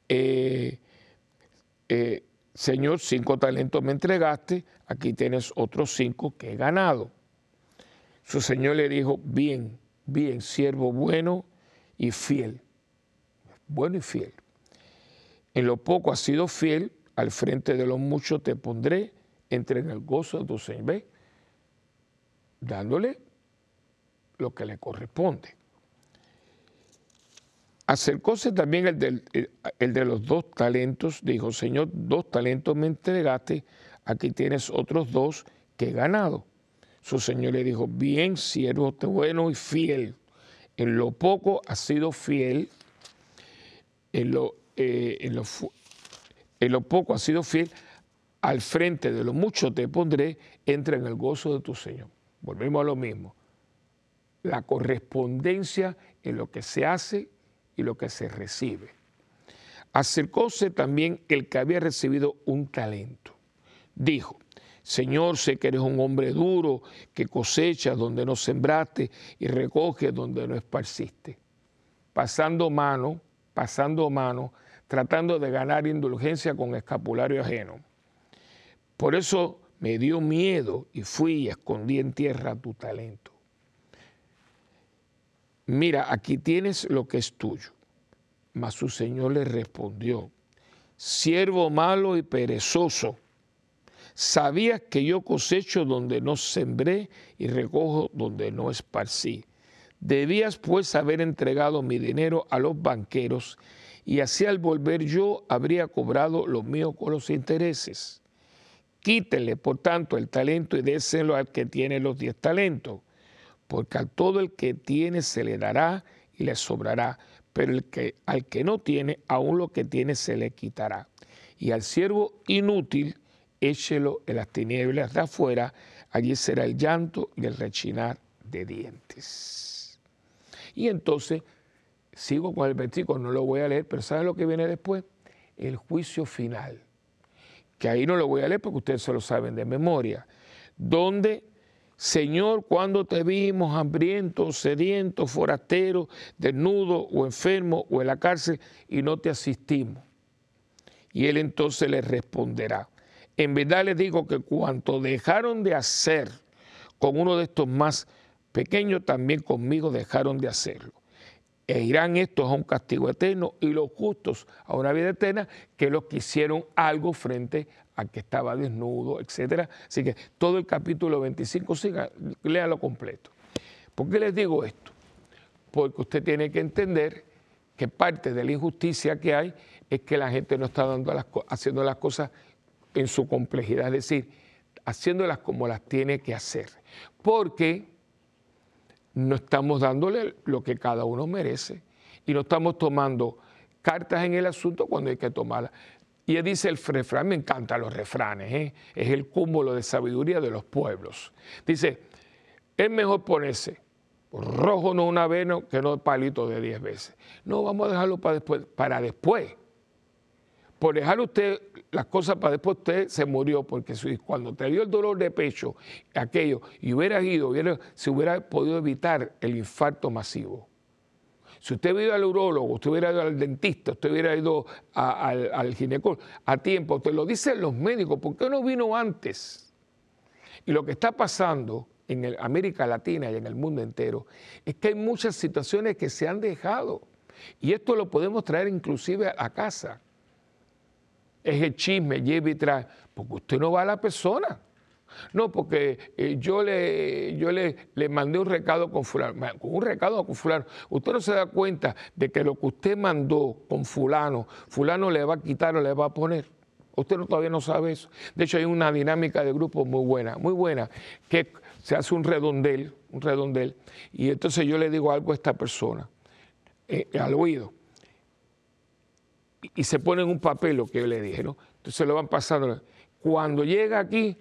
eh, eh, Señor, cinco talentos me entregaste, aquí tienes otros cinco que he ganado. Su Señor le dijo, bien, bien, siervo bueno y fiel. Bueno y fiel. En lo poco has sido fiel, al frente de lo mucho te pondré, entre en el gozo de tu Señor. Dándole lo que le corresponde. Acercóse también el, el, de los dos talentos, dijo, Señor, dos talentos me entregaste, aquí tienes otros dos que he ganado. Su señor le dijo, bien, siervo bueno y fiel. En lo poco has sido fiel, en lo, eh, en lo, en lo poco has sido fiel, al frente de lo mucho te pondré, entra en el gozo de tu Señor. Volvemos a lo mismo. La correspondencia en lo que se hace y lo que se recibe. Acercóse también el que había recibido un talento. Dijo, Señor, sé que eres un hombre duro, que cosechas donde no sembraste y recoges donde no esparciste. Pasando mano, pasando mano, tratando de ganar indulgencia con escapulario ajeno. Por eso me dio miedo y fui y escondí en tierra tu talento. Mira, aquí tienes lo que es tuyo. Mas su Señor le respondió, siervo malo y perezoso Sabías que yo cosecho donde no sembré y recojo donde no esparcí. Debías pues haber entregado mi dinero a los banqueros y así al volver yo habría cobrado lo mío con los intereses. Quítenle, por tanto, el talento y déselo al que tiene los diez talentos, porque a todo el que tiene se le dará y le sobrará, pero el que, al que no tiene, aún lo que tiene se le quitará. Y al siervo inútil, échelo en las tinieblas de afuera, allí será el llanto y el rechinar de dientes. Y entonces, sigo con el versículo, no lo voy a leer, pero ¿saben lo que viene después? El juicio final, que ahí no lo voy a leer porque ustedes se lo saben de memoria, donde Señor, cuando te vimos hambriento, sediento, forastero, desnudo o enfermo o en la cárcel y no te asistimos. Y él entonces le responderá, en verdad les digo que cuanto dejaron de hacer con uno de estos más pequeños, también conmigo dejaron de hacerlo. E irán estos a un castigo eterno y los justos a una vida eterna que los que hicieron algo frente que estaba desnudo, etc. Así que todo el capítulo 25, siga, léalo completo. ¿Por qué les digo esto? Porque usted tiene que entender que parte de la injusticia que hay es que la gente no está dando las, haciendo las cosas en su complejidad, es decir, haciéndolas como las tiene que hacer. Porque no estamos dándole lo que cada uno merece y no estamos tomando cartas en el asunto cuando hay que tomarlas. Y él dice el refrán, me encantan los refranes, ¿eh? es el cúmulo de sabiduría de los pueblos. Dice, es mejor ponerse rojo no una vez que no palito de diez veces. No, vamos a dejarlo para después. Para después. Por dejar usted las cosas para después, usted se murió, porque cuando te dio el dolor de pecho, aquello, y hubiera ido, hubiera, se hubiera podido evitar el infarto masivo. Si usted hubiera ido al urólogo, usted hubiera ido al dentista, usted hubiera ido al, ginecólogo a tiempo, usted lo dicen los médicos, ¿por qué no vino antes? Y lo que está pasando en América Latina y en el mundo entero es que hay muchas situaciones que se han dejado. Y esto lo podemos traer inclusive a casa. Es el chisme, lleve y trae, porque usted no va a la persona. No, porque eh, yo, le, yo le, le, mandé un recado con fulano, un recado con fulano. Usted no se da cuenta de que lo que usted mandó con fulano, fulano le va a quitar o le va a poner. Usted todavía no sabe eso. De hecho, hay una dinámica de grupo muy buena, muy buena, que se hace un redondel, un redondel, y entonces yo le digo algo a esta persona, eh, al oído, y, se pone en un papel lo que yo le dije, ¿no? Entonces lo van pasando. Cuando llega aquí,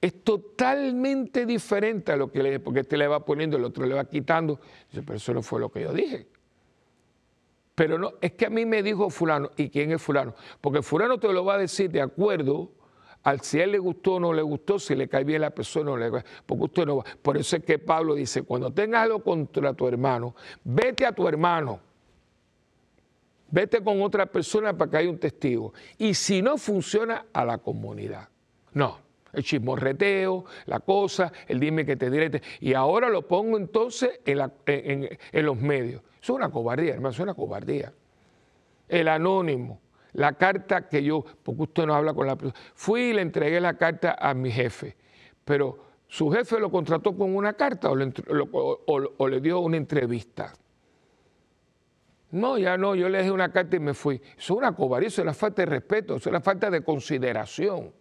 es totalmente diferente a lo que le porque este le va poniendo, el otro le va quitando. Dice, pero eso no fue lo que yo dije. Pero no, es que a mí me dijo fulano, ¿y quién es fulano? Porque fulano te lo va a decir de acuerdo al si a él le gustó o no le gustó, si le cae bien la persona o no le cae porque usted no va. Por eso es que Pablo dice, cuando tengas algo contra tu hermano, vete a tu hermano. Vete con otra persona para que haya un testigo. Y si no funciona, a la comunidad. No, el chismorreteo, la cosa, el dime que te diré. Y ahora lo pongo entonces en, los medios. Es una cobardía, hermano, es una cobardía. El anónimo, la carta que yo, porque usted no habla con la persona, fui y le entregué la carta a mi jefe, pero su jefe lo contrató con una carta o le, o le dio una entrevista. No, ya no, yo le dejé una carta y me fui. Eso es una cobardía, eso es la falta de respeto, eso es la falta de consideración.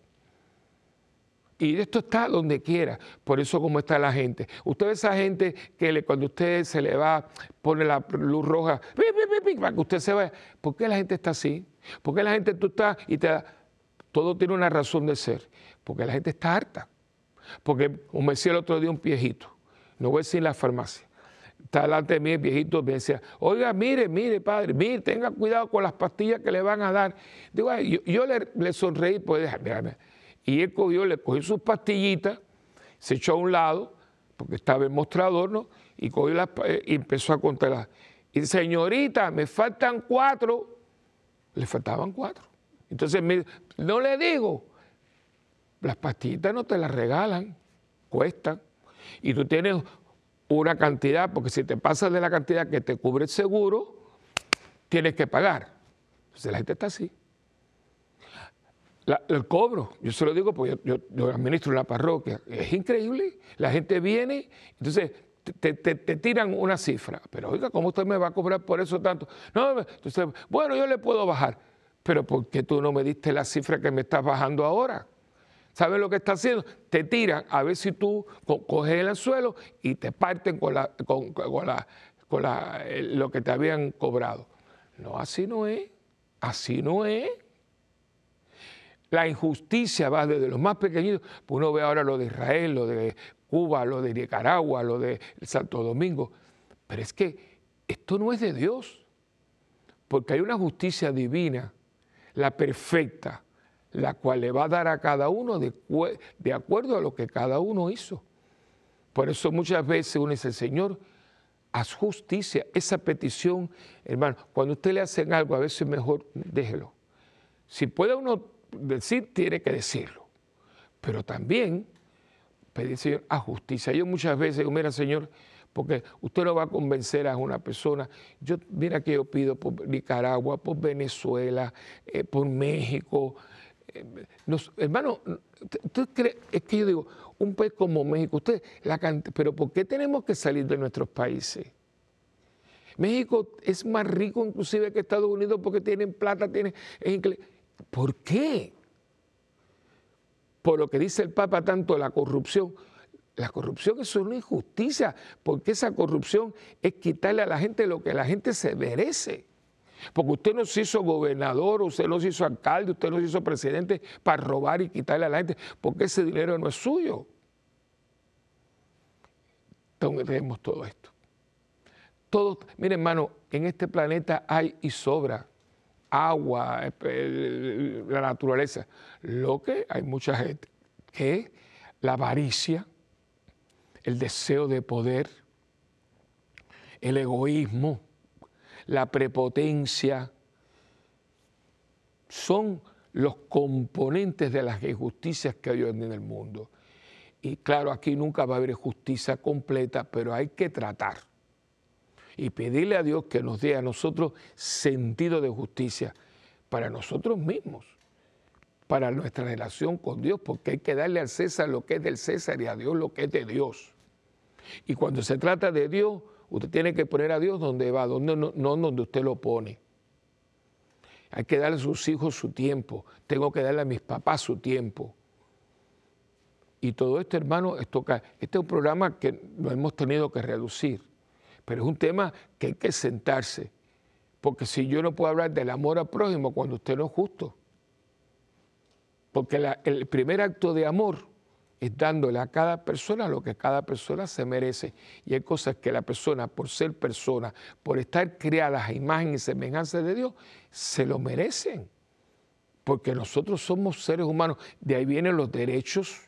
Y esto está donde quiera, por eso como está la gente. Usted ve esa gente que cuando usted se le va, pone la luz roja, para que usted se vaya. ¿Por qué la gente está así? ¿Por qué la gente tú estás y te da? Todo tiene una razón de ser. Porque la gente está harta. Porque, como decía el otro día un viejito, no voy a decir la farmacia, está delante de mí el viejito me decía, oiga, mire, mire, padre, mire, tenga cuidado con las pastillas que le van a dar. Digo, yo, le, sonreí, pues déjame, y él cogió, le cogió sus pastillitas, se echó a un lado, porque estaba el mostrador, ¿no? Y cogió las, eh, y empezó a contarlas. Y señorita, me faltan cuatro. Le faltaban cuatro. Entonces, no le digo, las pastillitas no te las regalan, cuestan. Y tú tienes una cantidad, porque si te pasas de la cantidad que te cubre el seguro, tienes que pagar. Entonces la gente está así el cobro, yo se lo digo porque yo, administro una parroquia, es increíble, la gente viene, entonces te, tiran una cifra. Pero oiga, ¿cómo usted me va a cobrar por eso tanto? No, entonces, bueno, yo le puedo bajar. Pero ¿por qué tú no me diste la cifra que me estás bajando ahora? ¿Sabes lo que está haciendo? Te tiran a ver si tú coges el anzuelo y te parten con, la, con, la, con la, lo que te habían cobrado. No, así no es. Así no es. La injusticia va desde los más pequeñitos. Pues uno ve ahora lo de Israel, lo de Cuba, lo de Nicaragua, lo de Santo Domingo. Pero es que esto no es de Dios. Porque hay una justicia divina, la perfecta, la cual le va a dar a cada uno de, acuerdo a lo que cada uno hizo. Por eso muchas veces uno dice, Señor, haz justicia. Esa petición, hermano, cuando usted le hacen algo, a veces mejor déjelo. Si puede uno decir, tiene que decirlo. Pero también pedir, Señor, a justicia. Yo muchas veces digo, mira, Señor, porque usted no va a convencer a una persona. Yo, mira que yo pido por Nicaragua, por Venezuela, eh, por México, hermano, ¿usted cree? Es que yo digo, un país como México, usted, la pero ¿por qué tenemos que salir de nuestros países? México es más rico inclusive que Estados Unidos porque tienen plata, tienen... ¿Por qué? Por lo que dice el Papa tanto la corrupción. La corrupción es una injusticia, porque esa corrupción es quitarle a la gente lo que la gente se merece. Porque usted no se hizo gobernador, usted no se hizo alcalde, usted no se hizo presidente para robar y quitarle a la gente, porque ese dinero no es suyo. Entonces tenemos todo esto. Todo, mire hermano, en este planeta hay y sobra agua, la naturaleza. Lo que hay mucha gente que la avaricia, el deseo de poder, el egoísmo, la prepotencia, son los componentes de las injusticias que hay hoy en el mundo. Y claro, aquí nunca va a haber justicia completa, pero hay que tratar y pedirle a Dios que nos dé a nosotros sentido de justicia para nosotros mismos, para nuestra relación con Dios, porque hay que darle al César lo que es del César y a Dios lo que es de Dios. Y cuando se trata de Dios, Usted tiene que poner a Dios donde va, donde no, donde usted lo pone. Hay que darle a sus hijos su tiempo. Tengo que darle a mis papás su tiempo. Y todo esto, hermano, esto, este es un programa que lo hemos tenido que reducir. Pero es un tema que hay que sentarse. Porque si yo no puedo hablar del amor al prójimo cuando usted no es justo. Porque el primer acto de amor es dándole a cada persona lo que cada persona se merece. Y hay cosas que la persona, por ser persona, por estar creadas a imagen y semejanza de Dios, se lo merecen. Porque nosotros somos seres humanos. De ahí vienen los derechos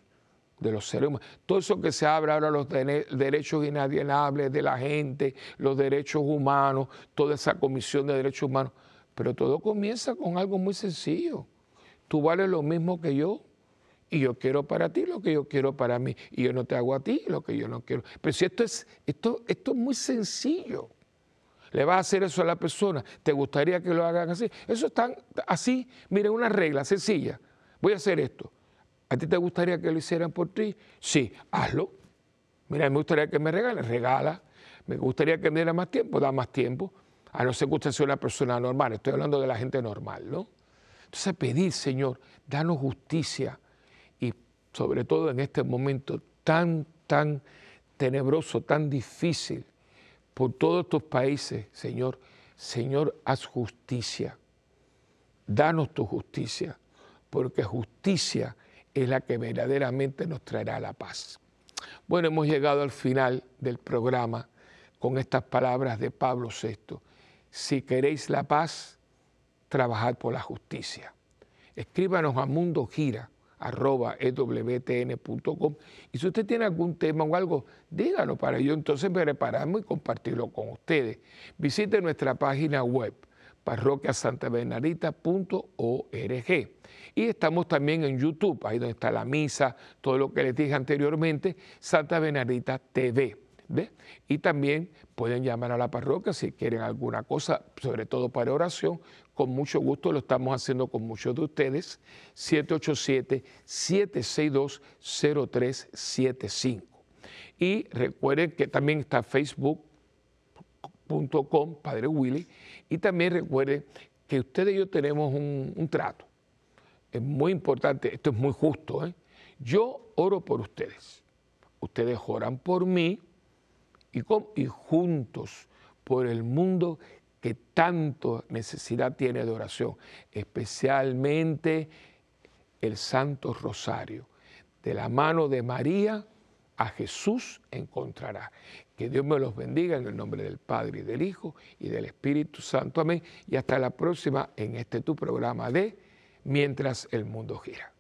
de los seres humanos. Todo eso que se habla ahora, los derechos inalienables de la gente, los derechos humanos, toda esa comisión de derechos humanos. Pero todo comienza con algo muy sencillo. Tú vales lo mismo que yo y yo quiero para ti lo que yo quiero para mí y yo no te hago a ti lo que yo no quiero. Pero si esto es, esto, esto es muy sencillo. Le vas a hacer eso a la persona, ¿te gustaría que lo hagan así? Eso está así, miren, una regla sencilla. Voy a hacer esto. ¿A ti te gustaría que lo hicieran por ti? Sí, hazlo. Mira, me gustaría que me regalen, regala. Me gustaría que me diera más tiempo, da más tiempo. A no ser que usted sea una persona normal, estoy hablando de la gente normal, ¿no? Entonces pedir, Señor, danos justicia sobre todo en este momento tan, tan tenebroso, tan difícil por todos estos países, Señor, Señor, haz justicia. Danos tu justicia, porque justicia es la que verdaderamente nos traerá la paz. Bueno, hemos llegado al final del programa con estas palabras de Pablo VI. Si queréis la paz, trabajad por la justicia. Escríbanos a Mundo Gira arroba ewtn.com. Y si usted tiene algún tema o algo, dígalo para yo entonces prepararme y compartirlo con ustedes. Visite nuestra página web parroquiasantabernarita.org. Y estamos también en YouTube, ahí donde está la misa, todo lo que les dije anteriormente, Santa Bernardita TV. Y también pueden llamar a la parroquia si quieren alguna cosa, sobre todo para oración, con mucho gusto, lo estamos haciendo con muchos de ustedes, 787-762-0375. Y recuerden que también está facebook.com, Padre Willy. Y también recuerden que ustedes y yo tenemos un, trato. Es muy importante, esto es muy justo. ¿eh? Yo oro por ustedes. Ustedes oran por mí y, y juntos por el mundo que tanto necesidad tiene de oración, especialmente el Santo Rosario. De la mano de María a Jesús encontrará. Que Dios me los bendiga en el nombre del Padre y del Hijo y del Espíritu Santo. Amén. Y hasta la próxima en este tu programa de Mientras el mundo gira.